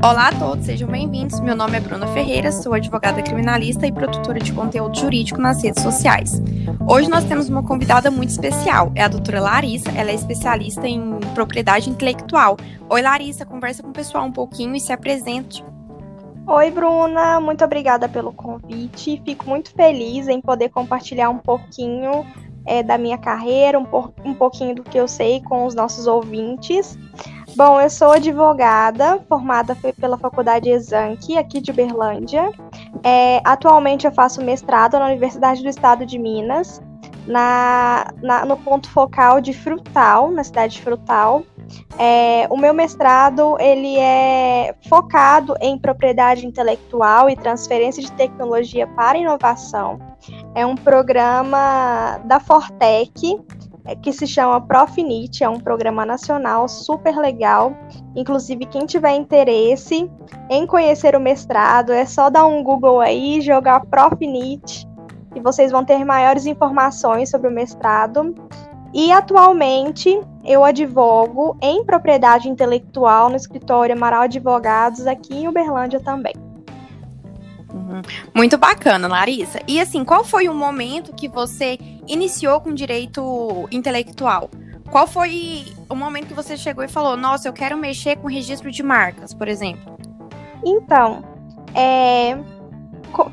Olá a todos, sejam bem-vindos. Meu nome é Bruna Ferreira, sou advogada criminalista e produtora de conteúdo jurídico nas redes sociais. Hoje nós temos uma convidada muito especial, é a doutora Larissa, ela é especialista em propriedade intelectual. Oi Larissa, conversa com o pessoal um pouquinho e se apresente. Oi Bruna, muito obrigada pelo convite, fico muito feliz em poder compartilhar um pouquinho é, da minha carreira, um, um pouquinho do que eu sei com os nossos ouvintes. Bom, eu sou advogada, formada pela Faculdade Exanc, aqui de Berlândia. É, atualmente eu faço mestrado na Universidade do Estado de Minas, na, na, no ponto focal de Frutal, na cidade de Frutal. É, o meu mestrado ele é focado em propriedade intelectual e transferência de tecnologia para inovação. É um programa da Fortec, que se chama Profinit, é um programa nacional super legal. Inclusive, quem tiver interesse em conhecer o mestrado, é só dar um Google aí, jogar Profinit, e vocês vão ter maiores informações sobre o mestrado. E atualmente eu advogo em propriedade intelectual no escritório Amaral Advogados aqui em Uberlândia também. Uhum. Muito bacana, Larissa. E assim, qual foi o momento que você iniciou com direito intelectual? Qual foi o momento que você chegou e falou: Nossa, eu quero mexer com registro de marcas, por exemplo? Então, é,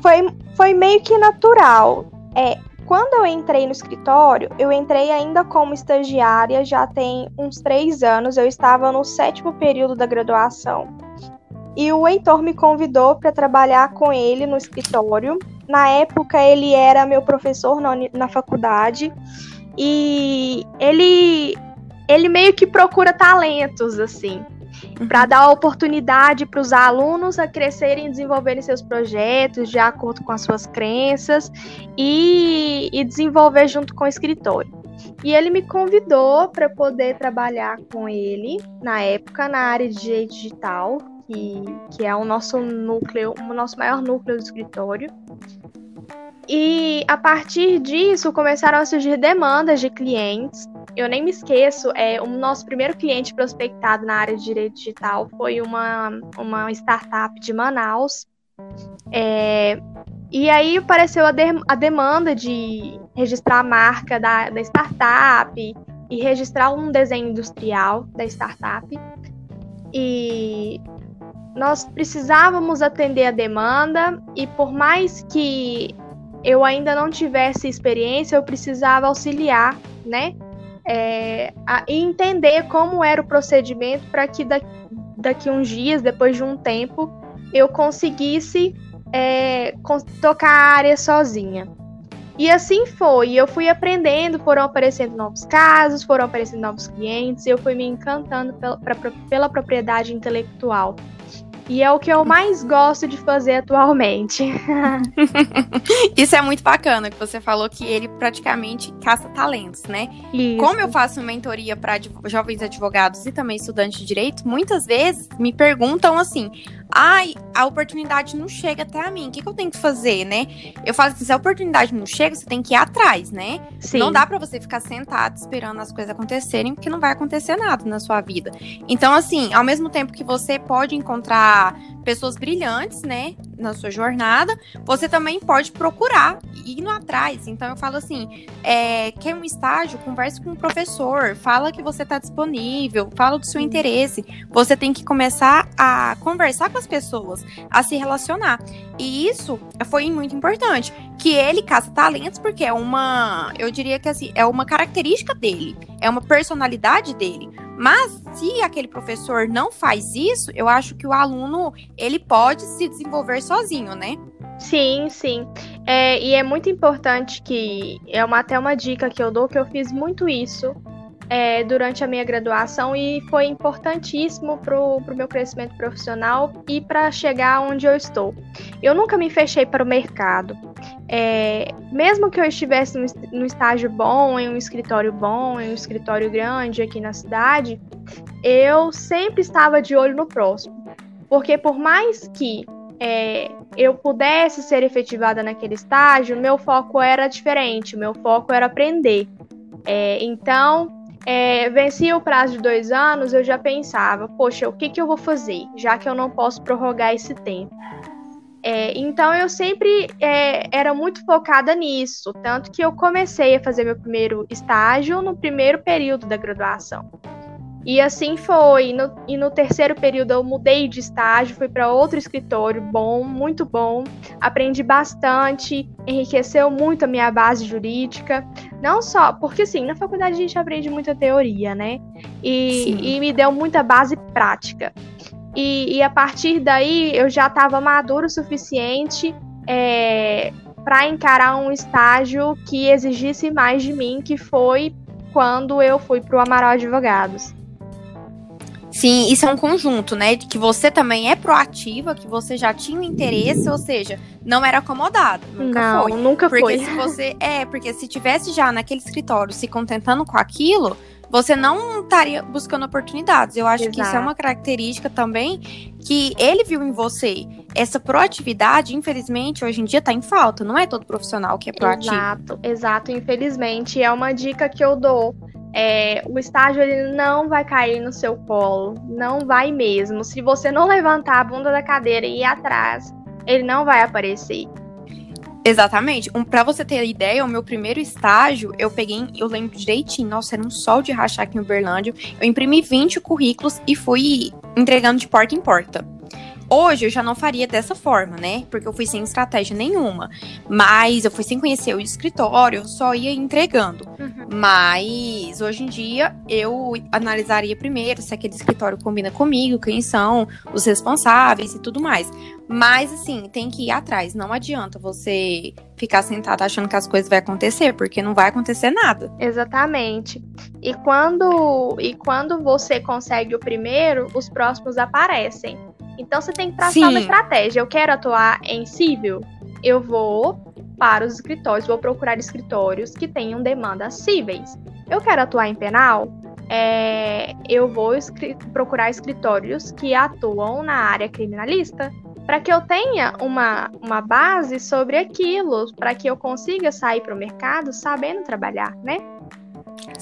foi, foi meio que natural. É, quando eu entrei no escritório, eu entrei ainda como estagiária, já tem uns três anos, eu estava no sétimo período da graduação. E o Heitor me convidou para trabalhar com ele no escritório. Na época, ele era meu professor na, na faculdade. E ele, ele meio que procura talentos, assim, para dar oportunidade para os alunos a crescerem e desenvolverem seus projetos de acordo com as suas crenças e, e desenvolver junto com o escritório. E ele me convidou para poder trabalhar com ele na época na área de direito digital, que, que é o nosso núcleo, o nosso maior núcleo do escritório. E a partir disso começaram a surgir demandas de clientes. Eu nem me esqueço, é, o nosso primeiro cliente prospectado na área de direito digital foi uma, uma startup de Manaus. É, e aí apareceu a, de, a demanda de registrar a marca da, da startup e registrar um desenho industrial da startup. E nós precisávamos atender a demanda e por mais que eu ainda não tivesse experiência, eu precisava auxiliar, né? É, a, entender como era o procedimento para que da, daqui uns dias, depois de um tempo, eu conseguisse é, tocar a área sozinha. E assim foi, eu fui aprendendo, foram aparecendo novos casos, foram aparecendo novos clientes, eu fui me encantando pela, pra, pela propriedade intelectual. E é o que eu mais gosto de fazer atualmente. Isso é muito bacana, que você falou que ele praticamente caça talentos, né? Isso. Como eu faço mentoria para jovens advogados e também estudantes de direito, muitas vezes me perguntam assim: ai, a oportunidade não chega até a mim, o que, que eu tenho que fazer, né? Eu falo assim, se a oportunidade não chega, você tem que ir atrás, né? Sim. Não dá para você ficar sentado esperando as coisas acontecerem, porque não vai acontecer nada na sua vida. Então, assim, ao mesmo tempo que você pode encontrar pessoas brilhantes, né, na sua jornada, você também pode procurar ir no atrás. Então eu falo assim, é, quer um estágio, converse com o professor, fala que você está disponível, fala do seu interesse. Você tem que começar a conversar com as pessoas, a se relacionar. E isso foi muito importante, que ele caça talentos porque é uma, eu diria que assim, é uma característica dele, é uma personalidade dele. Mas se aquele professor não faz isso, eu acho que o aluno ele pode se desenvolver sozinho, né? Sim, sim. É, e é muito importante que é uma, até uma dica que eu dou que eu fiz muito isso é, durante a minha graduação e foi importantíssimo para o meu crescimento profissional e para chegar onde eu estou. Eu nunca me fechei para o mercado. É, mesmo que eu estivesse no estágio bom, em um escritório bom, em um escritório grande aqui na cidade, eu sempre estava de olho no próximo. Porque por mais que é, eu pudesse ser efetivada naquele estágio, meu foco era diferente, meu foco era aprender. É, então, é, vencia o prazo de dois anos, eu já pensava, poxa, o que, que eu vou fazer, já que eu não posso prorrogar esse tempo. É, então eu sempre é, era muito focada nisso, tanto que eu comecei a fazer meu primeiro estágio no primeiro período da graduação. E assim foi. No, e no terceiro período eu mudei de estágio, fui para outro escritório bom, muito bom. Aprendi bastante, enriqueceu muito a minha base jurídica. Não só, porque assim, na faculdade a gente aprende muita teoria, né? E, e me deu muita base prática. E, e a partir daí eu já estava maduro o suficiente é, para encarar um estágio que exigisse mais de mim, que foi quando eu fui para o Amaral Advogados. Sim, isso é um conjunto, né? Que você também é proativa, que você já tinha um interesse, ou seja, não era acomodado. Nunca não, foi. Nunca porque foi. se você. É, porque se tivesse já naquele escritório se contentando com aquilo, você não estaria buscando oportunidades. Eu acho Exato. que isso é uma característica também que ele viu em você. Essa proatividade, infelizmente, hoje em dia está em falta. Não é todo profissional que é proativo. Exato, exato. Infelizmente, é uma dica que eu dou é, o estágio ele não vai cair no seu colo, não vai mesmo. Se você não levantar a bunda da cadeira e ir atrás, ele não vai aparecer. Exatamente. Um, para você ter ideia, o meu primeiro estágio, eu peguei, eu lembro direitinho, nossa, era um sol de rachar aqui em Uberlândia. Eu imprimi 20 currículos e fui entregando de porta em porta. Hoje eu já não faria dessa forma, né? Porque eu fui sem estratégia nenhuma. Mas eu fui sem conhecer o escritório, eu só ia entregando. Uhum. Mas hoje em dia eu analisaria primeiro se aquele escritório combina comigo, quem são os responsáveis e tudo mais. Mas assim, tem que ir atrás. Não adianta você ficar sentado achando que as coisas vão acontecer, porque não vai acontecer nada. Exatamente. E quando e quando você consegue o primeiro, os próximos aparecem. Então você tem que traçar Sim. uma estratégia. Eu quero atuar em civil, eu vou para os escritórios, vou procurar escritórios que tenham demandas cíveis. Eu quero atuar em penal, é, eu vou procurar escritórios que atuam na área criminalista, para que eu tenha uma, uma base sobre aquilo, para que eu consiga sair para o mercado sabendo trabalhar, né?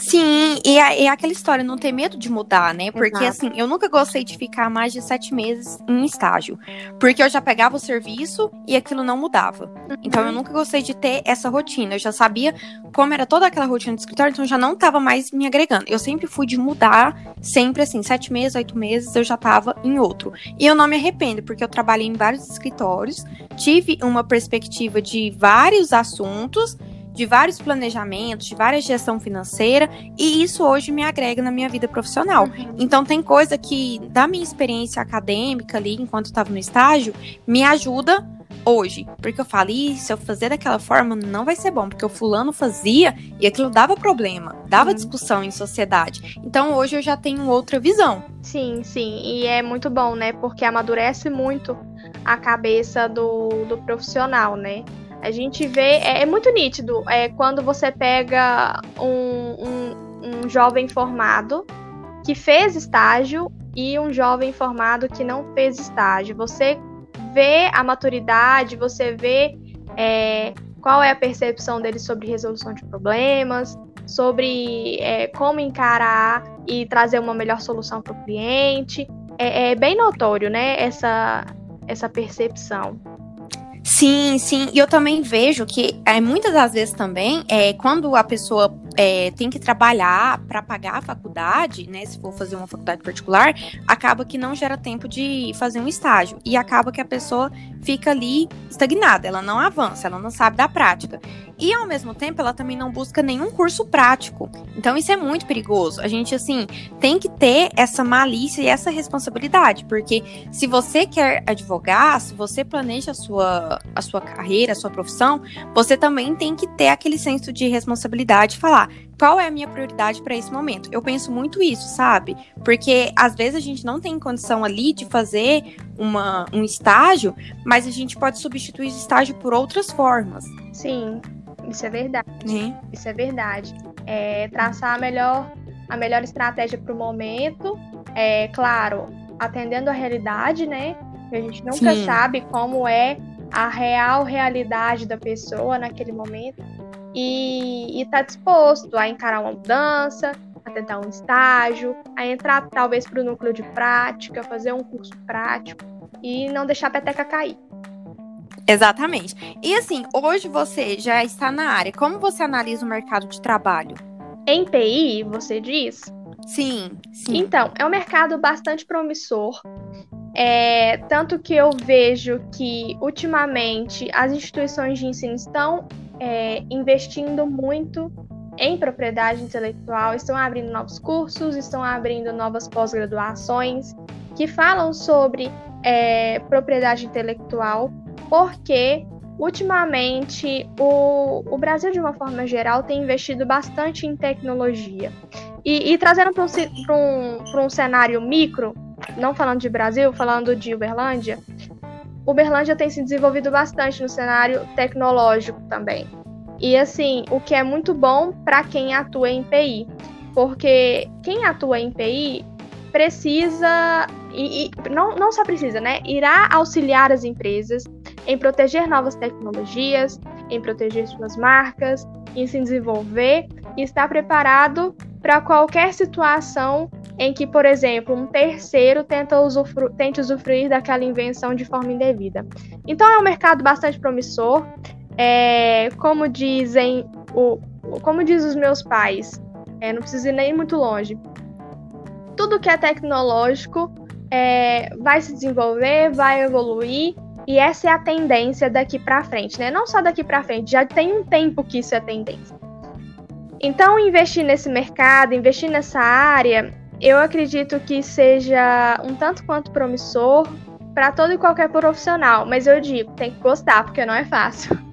Sim, e é, aquela história, não ter medo de mudar, né? Porque Exato. assim, eu nunca gostei de ficar mais de sete meses em estágio. Porque eu já pegava o serviço e aquilo não mudava. Uhum. Então eu nunca gostei de ter essa rotina. Eu já sabia como era toda aquela rotina do escritório, então já não estava mais me agregando. Eu sempre fui de mudar, sempre assim, sete meses, oito meses, eu já estava em outro. E eu não me arrependo, porque eu trabalhei em vários escritórios, tive uma perspectiva de vários assuntos de vários planejamentos, de várias gestão financeira, e isso hoje me agrega na minha vida profissional. Uhum. Então tem coisa que da minha experiência acadêmica ali, enquanto estava no estágio, me ajuda hoje, porque eu falo, se eu fazer daquela forma não vai ser bom, porque o fulano fazia e aquilo dava problema, dava uhum. discussão em sociedade. Então hoje eu já tenho outra visão. Sim, sim, e é muito bom, né? Porque amadurece muito a cabeça do, do profissional, né? A gente vê, é, é muito nítido, é quando você pega um, um, um jovem formado que fez estágio e um jovem formado que não fez estágio. Você vê a maturidade, você vê é, qual é a percepção dele sobre resolução de problemas, sobre é, como encarar e trazer uma melhor solução para o cliente. É, é, bem notório, né, essa, essa percepção. Sim, sim. E eu também vejo que é, muitas das vezes também, é, quando a pessoa é, tem que trabalhar para pagar a faculdade, né? Se for fazer uma faculdade particular, acaba que não gera tempo de fazer um estágio. E acaba que a pessoa fica ali estagnada, ela não avança, ela não sabe da prática. E ao mesmo tempo, ela também não busca nenhum curso prático. Então isso é muito perigoso. A gente, assim, tem que ter essa malícia e essa responsabilidade, porque se você quer advogar, se você planeja a sua, a sua carreira, a sua profissão, você também tem que ter aquele senso de responsabilidade e falar qual é a minha prioridade para esse momento. Eu penso muito isso, sabe? Porque às vezes a gente não tem condição ali de fazer uma, um estágio, mas a gente pode substituir esse estágio por outras formas. Sim, isso é verdade. É. Isso é verdade. É, traçar a melhor, a melhor estratégia para o momento, é claro, atendendo a realidade, né? A gente nunca Sim. sabe como é a real realidade da pessoa naquele momento e está disposto a encarar uma mudança, a tentar um estágio, a entrar talvez para o núcleo de prática, fazer um curso prático e não deixar a peteca cair. Exatamente. E assim, hoje você já está na área. Como você analisa o mercado de trabalho? Em PI, você diz? Sim, sim. Então, é um mercado bastante promissor. É, tanto que eu vejo que, ultimamente, as instituições de ensino estão é, investindo muito em propriedade intelectual, estão abrindo novos cursos, estão abrindo novas pós-graduações que falam sobre é, propriedade intelectual, porque ultimamente o, o Brasil, de uma forma geral, tem investido bastante em tecnologia. E, e trazendo para um, um, um cenário micro, não falando de Brasil, falando de Uberlândia, Uberlândia tem se desenvolvido bastante no cenário tecnológico também. E assim, o que é muito bom para quem atua em PI, porque quem atua em PI precisa e, e, não, não só precisa, né? Irá auxiliar as empresas em proteger novas tecnologias, em proteger suas marcas, em se desenvolver e estar preparado para qualquer situação em que, por exemplo, um terceiro tenta usufru tente usufruir daquela invenção de forma indevida. Então é um mercado bastante promissor. É, como dizem o, como diz os meus pais, é, não preciso ir nem muito longe. Tudo que é tecnológico é, vai se desenvolver, vai evoluir e essa é a tendência daqui para frente, né? Não só daqui para frente, já tem um tempo que isso é tendência. Então, investir nesse mercado, investir nessa área, eu acredito que seja um tanto quanto promissor para todo e qualquer profissional, mas eu digo, tem que gostar, porque não é fácil.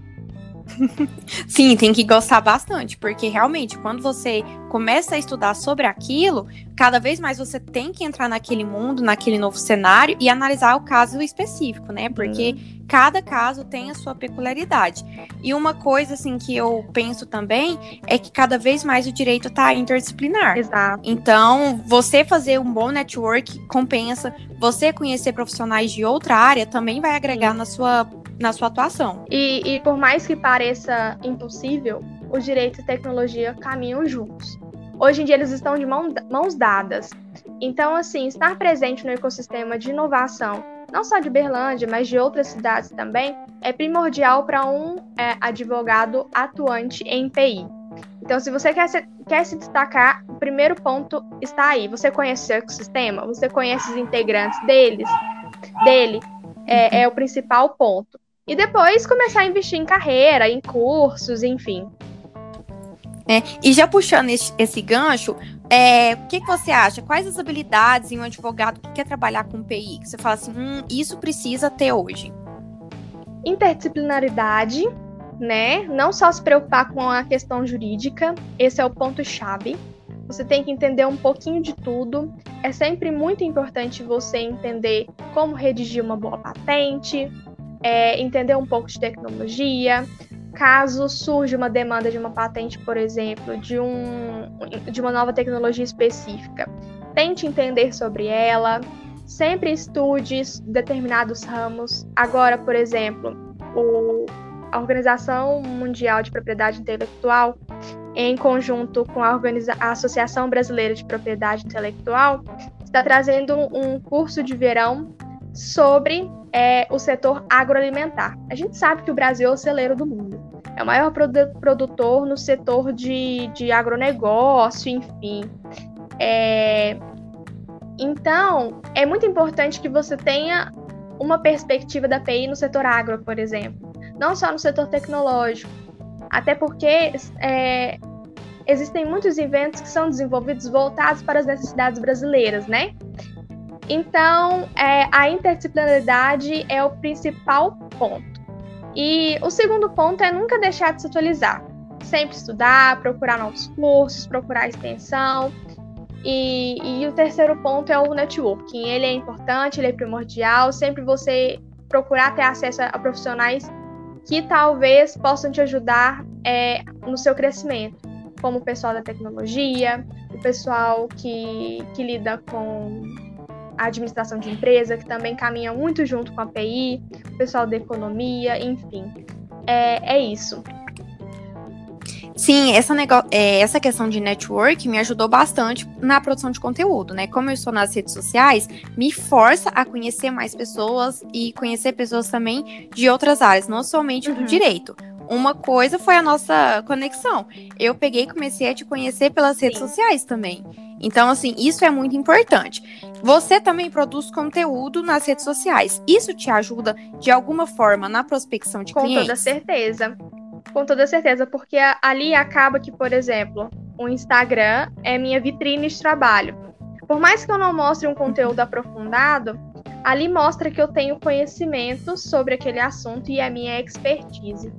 Sim, tem que gostar bastante, porque realmente, quando você começa a estudar sobre aquilo, cada vez mais você tem que entrar naquele mundo, naquele novo cenário e analisar o caso específico, né? Porque uhum. cada caso tem a sua peculiaridade. E uma coisa, assim, que eu penso também é que cada vez mais o direito está interdisciplinar. Exato. Então, você fazer um bom network compensa, você conhecer profissionais de outra área também vai agregar Sim. na sua na sua atuação. E, e por mais que pareça impossível, o direito e tecnologia caminham juntos. Hoje em dia eles estão de mão, mãos dadas. Então, assim, estar presente no ecossistema de inovação, não só de Berlândia, mas de outras cidades também, é primordial para um é, advogado atuante em PI. Então, se você quer se, quer se destacar, o primeiro ponto está aí. Você conhece o ecossistema? Você conhece os integrantes deles? Dele? É, é o principal ponto. E depois começar a investir em carreira, em cursos, enfim. É, e já puxando esse, esse gancho, é, o que, que, você acha? Quais as habilidades em um advogado que quer trabalhar com PI? Que você fala assim, hum, isso precisa ter hoje. Interdisciplinaridade, né? Não só se preocupar com a questão jurídica, esse é o ponto-chave. Você tem que entender um pouquinho de tudo. É sempre muito importante você entender como redigir uma boa patente, é, entender um pouco de tecnologia. Caso surja uma demanda de uma patente, por exemplo, de, um, de uma nova tecnologia específica, tente entender sobre ela, sempre estude determinados ramos. Agora, por exemplo, o, a Organização Mundial de Propriedade Intelectual, em conjunto com a, a Associação Brasileira de Propriedade Intelectual, está trazendo um curso de verão sobre é, o setor agroalimentar. A gente sabe que o Brasil é o celeiro do mundo. É o maior produ produtor no setor de, de agronegócio, enfim. É... Então, é muito importante que você tenha uma perspectiva da PI no setor agro, por exemplo. Não só no setor tecnológico. Até porque é, existem muitos inventos que são desenvolvidos voltados para as necessidades brasileiras, né? Então, é, a interdisciplinaridade é o principal ponto. E o segundo ponto é nunca deixar de se atualizar. Sempre estudar, procurar novos cursos, procurar extensão. E, e o terceiro ponto é o networking. Ele é importante, ele é primordial. Sempre você procurar ter acesso a profissionais que talvez possam te ajudar é, no seu crescimento, como o pessoal da tecnologia, o pessoal que, que lida com a administração de empresa, que também caminha muito junto com a PI, o pessoal da economia, enfim. É, é isso. Sim, essa, é, essa questão de network me ajudou bastante na produção de conteúdo, né? Como eu estou nas redes sociais, me força a conhecer mais pessoas e conhecer pessoas também de outras áreas, não somente uhum. do direito. Uma coisa foi a nossa conexão. Eu peguei e comecei a te conhecer pelas Sim. redes sociais também. Então, assim, isso é muito importante. Você também produz conteúdo nas redes sociais. Isso te ajuda de alguma forma na prospecção de Com clientes? Com toda certeza. Com toda certeza, porque ali acaba que, por exemplo, o Instagram é minha vitrine de trabalho. Por mais que eu não mostre um conteúdo aprofundado, ali mostra que eu tenho conhecimento sobre aquele assunto e a minha expertise.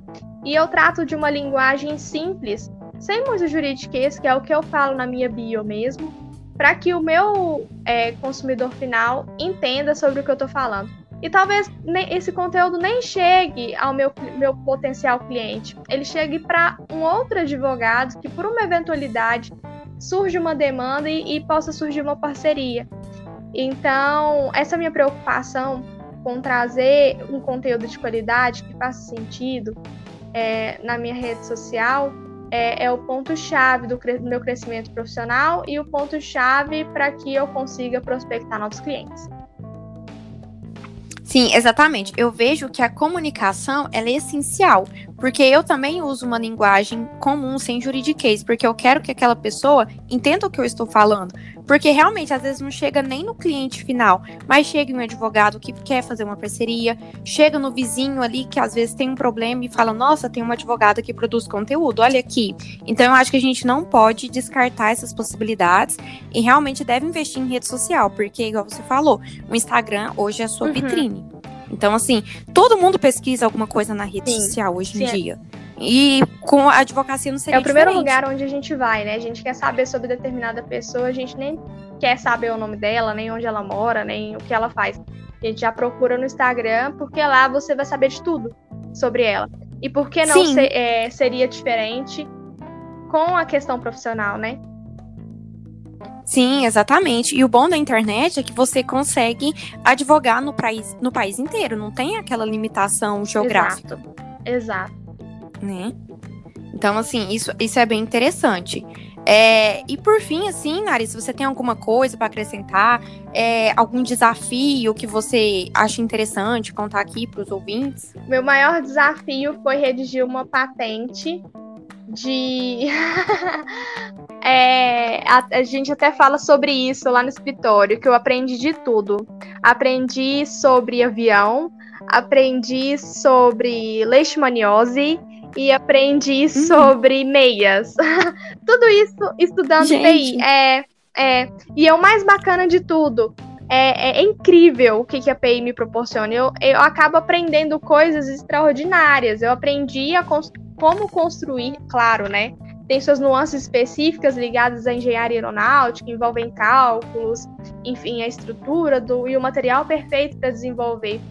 E eu trato de uma linguagem simples sem muito juridiquês, que é o que eu falo na minha bio mesmo, para que o meu é, consumidor final entenda sobre o que eu estou falando. E talvez esse conteúdo nem chegue ao meu, meu potencial cliente. Ele chegue para um outro advogado que, por uma eventualidade, surge uma demanda e, e possa surgir uma parceria. Então, essa é minha preocupação com trazer um conteúdo de qualidade que faça sentido é, na minha rede social é, é o ponto-chave do, do meu crescimento profissional e o ponto-chave para que eu consiga prospectar novos clientes. Sim, exatamente. Eu vejo que a comunicação é essencial, porque eu também uso uma linguagem comum, sem juridiquês, porque eu quero que aquela pessoa entenda o que eu estou falando. Porque realmente, às vezes, não chega nem no cliente final, mas chega em um advogado que quer fazer uma parceria, chega no vizinho ali que às vezes tem um problema e fala: Nossa, tem uma advogada que produz conteúdo, olha aqui. Então, eu acho que a gente não pode descartar essas possibilidades e realmente deve investir em rede social, porque, igual você falou, o Instagram hoje é a sua uhum. vitrine. Então, assim, todo mundo pesquisa alguma coisa na rede Sim. social hoje Sim. em dia. E com a advocacia não seria É o primeiro diferente. lugar onde a gente vai, né? A gente quer saber sobre determinada pessoa, a gente nem quer saber o nome dela, nem onde ela mora, nem o que ela faz. A gente já procura no Instagram, porque lá você vai saber de tudo sobre ela. E por que não ser, é, seria diferente com a questão profissional, né? Sim, exatamente. E o bom da internet é que você consegue advogar no país, no país inteiro, não tem aquela limitação geográfica. Exato. Exato. Né? Então, assim, isso, isso é bem interessante. É, e por fim, assim, Nari, você tem alguma coisa para acrescentar, é, algum desafio que você acha interessante contar aqui para os ouvintes? Meu maior desafio foi redigir uma patente de. é, a, a, gente até fala sobre isso lá no escritório, que eu aprendi de tudo. Aprendi sobre avião, aprendi sobre leishmaniose e aprendi uhum. sobre meias. tudo isso estudando gente. É, é, e é o mais bacana de tudo. É, é, incrível o que, que a PI me proporciona. Eu, eu acabo aprendendo coisas extraordinárias. Eu aprendi a construir como construir, claro, né? Tem suas nuances específicas ligadas à engenharia aeronáutica, envolvem cálculos, enfim, a estrutura do, e o material perfeito para desenvolver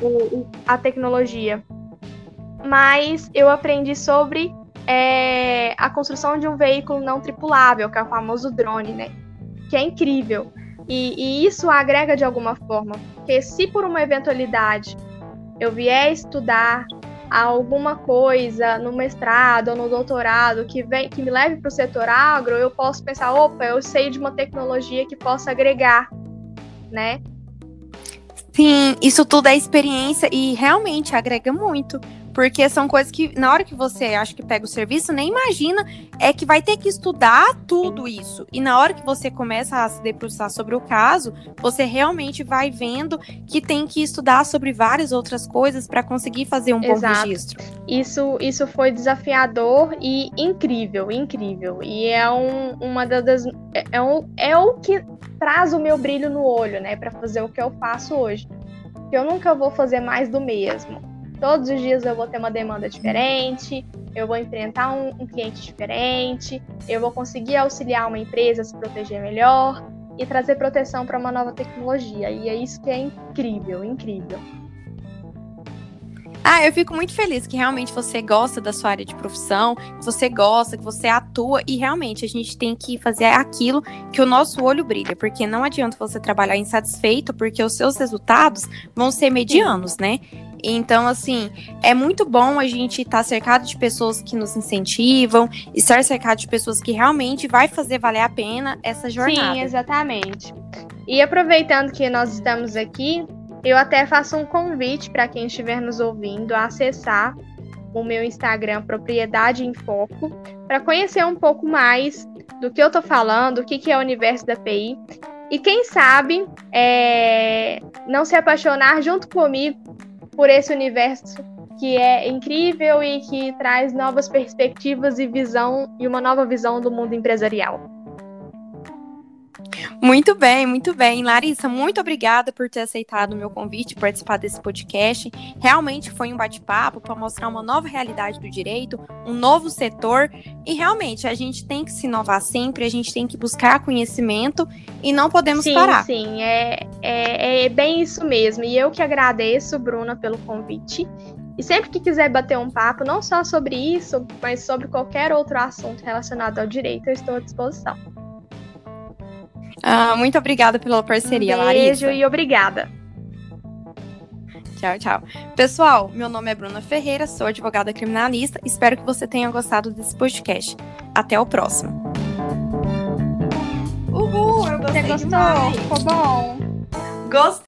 o, a tecnologia. Mas eu aprendi sobre é, a construção de um veículo não tripulável, que é o famoso drone, né? Que é incrível. E, e isso agrega de alguma forma. Porque se por uma eventualidade eu vier estudar alguma coisa no mestrado ou no doutorado que, vem, que me leve para o setor agro, eu posso pensar, opa, eu sei de uma tecnologia que possa agregar, né? Sim, isso tudo é experiência e realmente agrega muito. Porque são coisas que, na hora que você acha que pega o serviço, nem imagina é que vai ter que estudar tudo isso. E na hora que você começa a se debruçar sobre o caso, você realmente vai vendo que tem que estudar sobre várias outras coisas para conseguir fazer um Exato. bom registro. Isso, isso foi desafiador e incrível, incrível. E é um, uma das. É, um, é o que traz o meu brilho no olho, né, para fazer o que eu faço hoje. Eu nunca vou fazer mais do mesmo Todos os dias eu vou ter uma demanda diferente, eu vou enfrentar um, um cliente diferente, eu vou conseguir auxiliar uma empresa a se proteger melhor e trazer proteção para uma nova tecnologia. E é isso que é incrível, incrível. Ah, eu fico muito feliz que realmente você gosta da sua área de profissão, que você gosta, que você atua e realmente a gente tem que fazer aquilo que o nosso olho brilha, porque não adianta você trabalhar insatisfeito, porque os seus resultados vão ser medianos, né? Então, assim, é muito bom a gente estar tá cercado de pessoas que nos incentivam, estar cercado de pessoas que realmente vai fazer valer a pena essa jornada. Sim, exatamente. E aproveitando que nós estamos aqui, eu até faço um convite para quem estiver nos ouvindo a acessar o meu Instagram Propriedade em Foco para conhecer um pouco mais do que eu estou falando, o que, que é o universo da PI. E quem sabe é, não se apaixonar junto comigo por esse universo que é incrível e que traz novas perspectivas e visão e uma nova visão do mundo empresarial. Muito bem, muito bem. Larissa, muito obrigada por ter aceitado o meu convite, participar desse podcast. Realmente foi um bate-papo para mostrar uma nova realidade do direito, um novo setor. E realmente a gente tem que se inovar sempre, a gente tem que buscar conhecimento e não podemos sim, parar. Sim, é, é, é bem isso mesmo. E eu que agradeço, Bruna, pelo convite. E sempre que quiser bater um papo, não só sobre isso, mas sobre qualquer outro assunto relacionado ao direito, eu estou à disposição. Ah, muito obrigada pela parceria, um beijo Larissa. e obrigada. Tchau, tchau. Pessoal, meu nome é Bruna Ferreira, sou advogada criminalista. Espero que você tenha gostado desse podcast. Até o próximo. Uhul, eu gostei Você gostou? Demais. Ficou bom. Gostei.